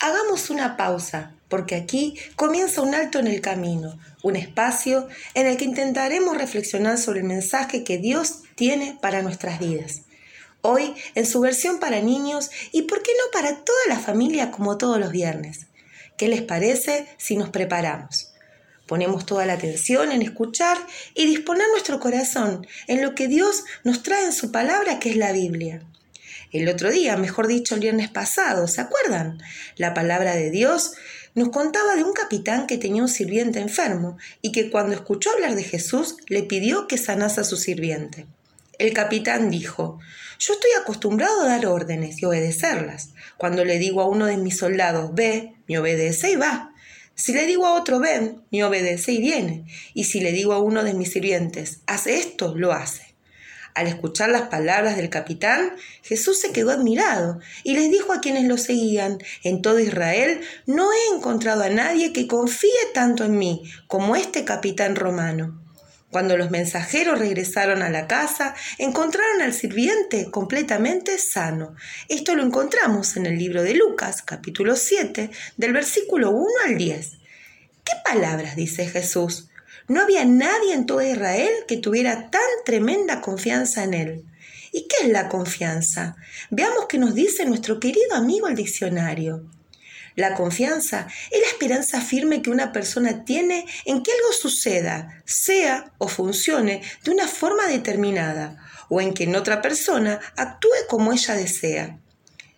Hagamos una pausa, porque aquí comienza un alto en el camino, un espacio en el que intentaremos reflexionar sobre el mensaje que Dios tiene para nuestras vidas. Hoy en su versión para niños y por qué no para toda la familia como todos los viernes. ¿Qué les parece si nos preparamos? Ponemos toda la atención en escuchar y disponer nuestro corazón en lo que Dios nos trae en su palabra que es la Biblia el otro día, mejor dicho, el viernes pasado, ¿se acuerdan? La palabra de Dios nos contaba de un capitán que tenía un sirviente enfermo y que cuando escuchó hablar de Jesús le pidió que sanase a su sirviente. El capitán dijo, yo estoy acostumbrado a dar órdenes y obedecerlas. Cuando le digo a uno de mis soldados, ve, me obedece y va. Si le digo a otro, ven, me obedece y viene. Y si le digo a uno de mis sirvientes, hace esto, lo hace. Al escuchar las palabras del capitán, Jesús se quedó admirado y les dijo a quienes lo seguían, en todo Israel no he encontrado a nadie que confíe tanto en mí como este capitán romano. Cuando los mensajeros regresaron a la casa, encontraron al sirviente completamente sano. Esto lo encontramos en el libro de Lucas, capítulo 7, del versículo 1 al 10. ¿Qué palabras dice Jesús? No había nadie en todo Israel que tuviera tan tremenda confianza en él. ¿Y qué es la confianza? Veamos qué nos dice nuestro querido amigo el diccionario. La confianza es la esperanza firme que una persona tiene en que algo suceda, sea o funcione de una forma determinada, o en que en otra persona actúe como ella desea.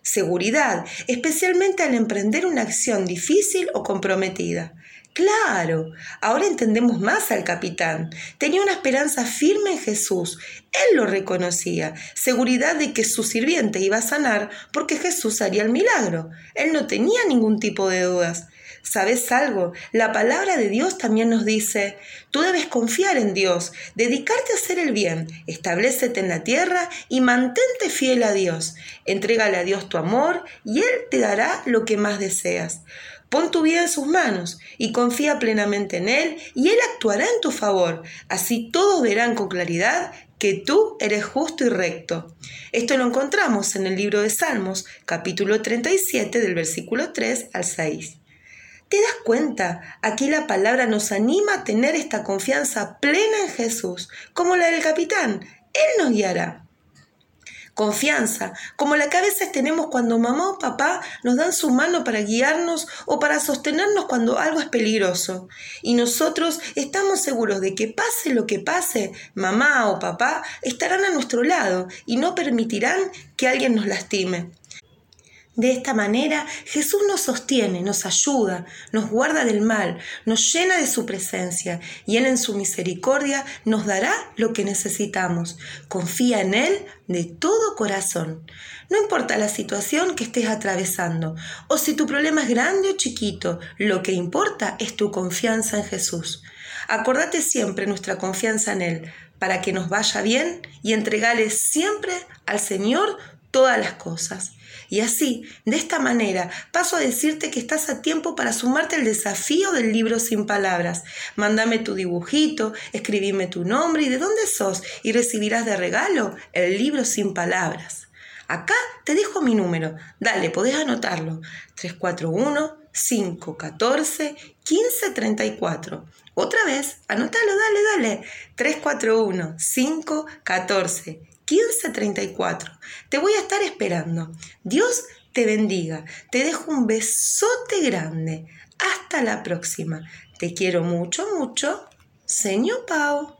Seguridad, especialmente al emprender una acción difícil o comprometida. Claro, ahora entendemos más al capitán. Tenía una esperanza firme en Jesús. Él lo reconocía, seguridad de que su sirviente iba a sanar porque Jesús haría el milagro. Él no tenía ningún tipo de dudas. ¿Sabes algo? La palabra de Dios también nos dice, tú debes confiar en Dios, dedicarte a hacer el bien, establecete en la tierra y mantente fiel a Dios. Entrégale a Dios tu amor y Él te dará lo que más deseas. Pon tu vida en sus manos y confía plenamente en Él y Él actuará en tu favor. Así todos verán con claridad que tú eres justo y recto. Esto lo encontramos en el libro de Salmos, capítulo 37, del versículo 3 al 6. ¿Te das cuenta? Aquí la palabra nos anima a tener esta confianza plena en Jesús, como la del capitán. Él nos guiará confianza, como la que a veces tenemos cuando mamá o papá nos dan su mano para guiarnos o para sostenernos cuando algo es peligroso. Y nosotros estamos seguros de que pase lo que pase, mamá o papá estarán a nuestro lado y no permitirán que alguien nos lastime. De esta manera Jesús nos sostiene, nos ayuda, nos guarda del mal, nos llena de su presencia y Él en su misericordia nos dará lo que necesitamos. Confía en Él de todo corazón. No importa la situación que estés atravesando o si tu problema es grande o chiquito, lo que importa es tu confianza en Jesús. Acordate siempre nuestra confianza en Él para que nos vaya bien y entregale siempre al Señor todas las cosas. Y así, de esta manera, paso a decirte que estás a tiempo para sumarte al desafío del libro sin palabras. Mándame tu dibujito, escribime tu nombre y de dónde sos y recibirás de regalo el libro sin palabras. Acá te dejo mi número. Dale, podés anotarlo. 341 514 1534. Otra vez, anótalo, dale, dale. 341 514 1534. Te voy a estar esperando. Dios te bendiga. Te dejo un besote grande. Hasta la próxima. Te quiero mucho, mucho. Señor Pau.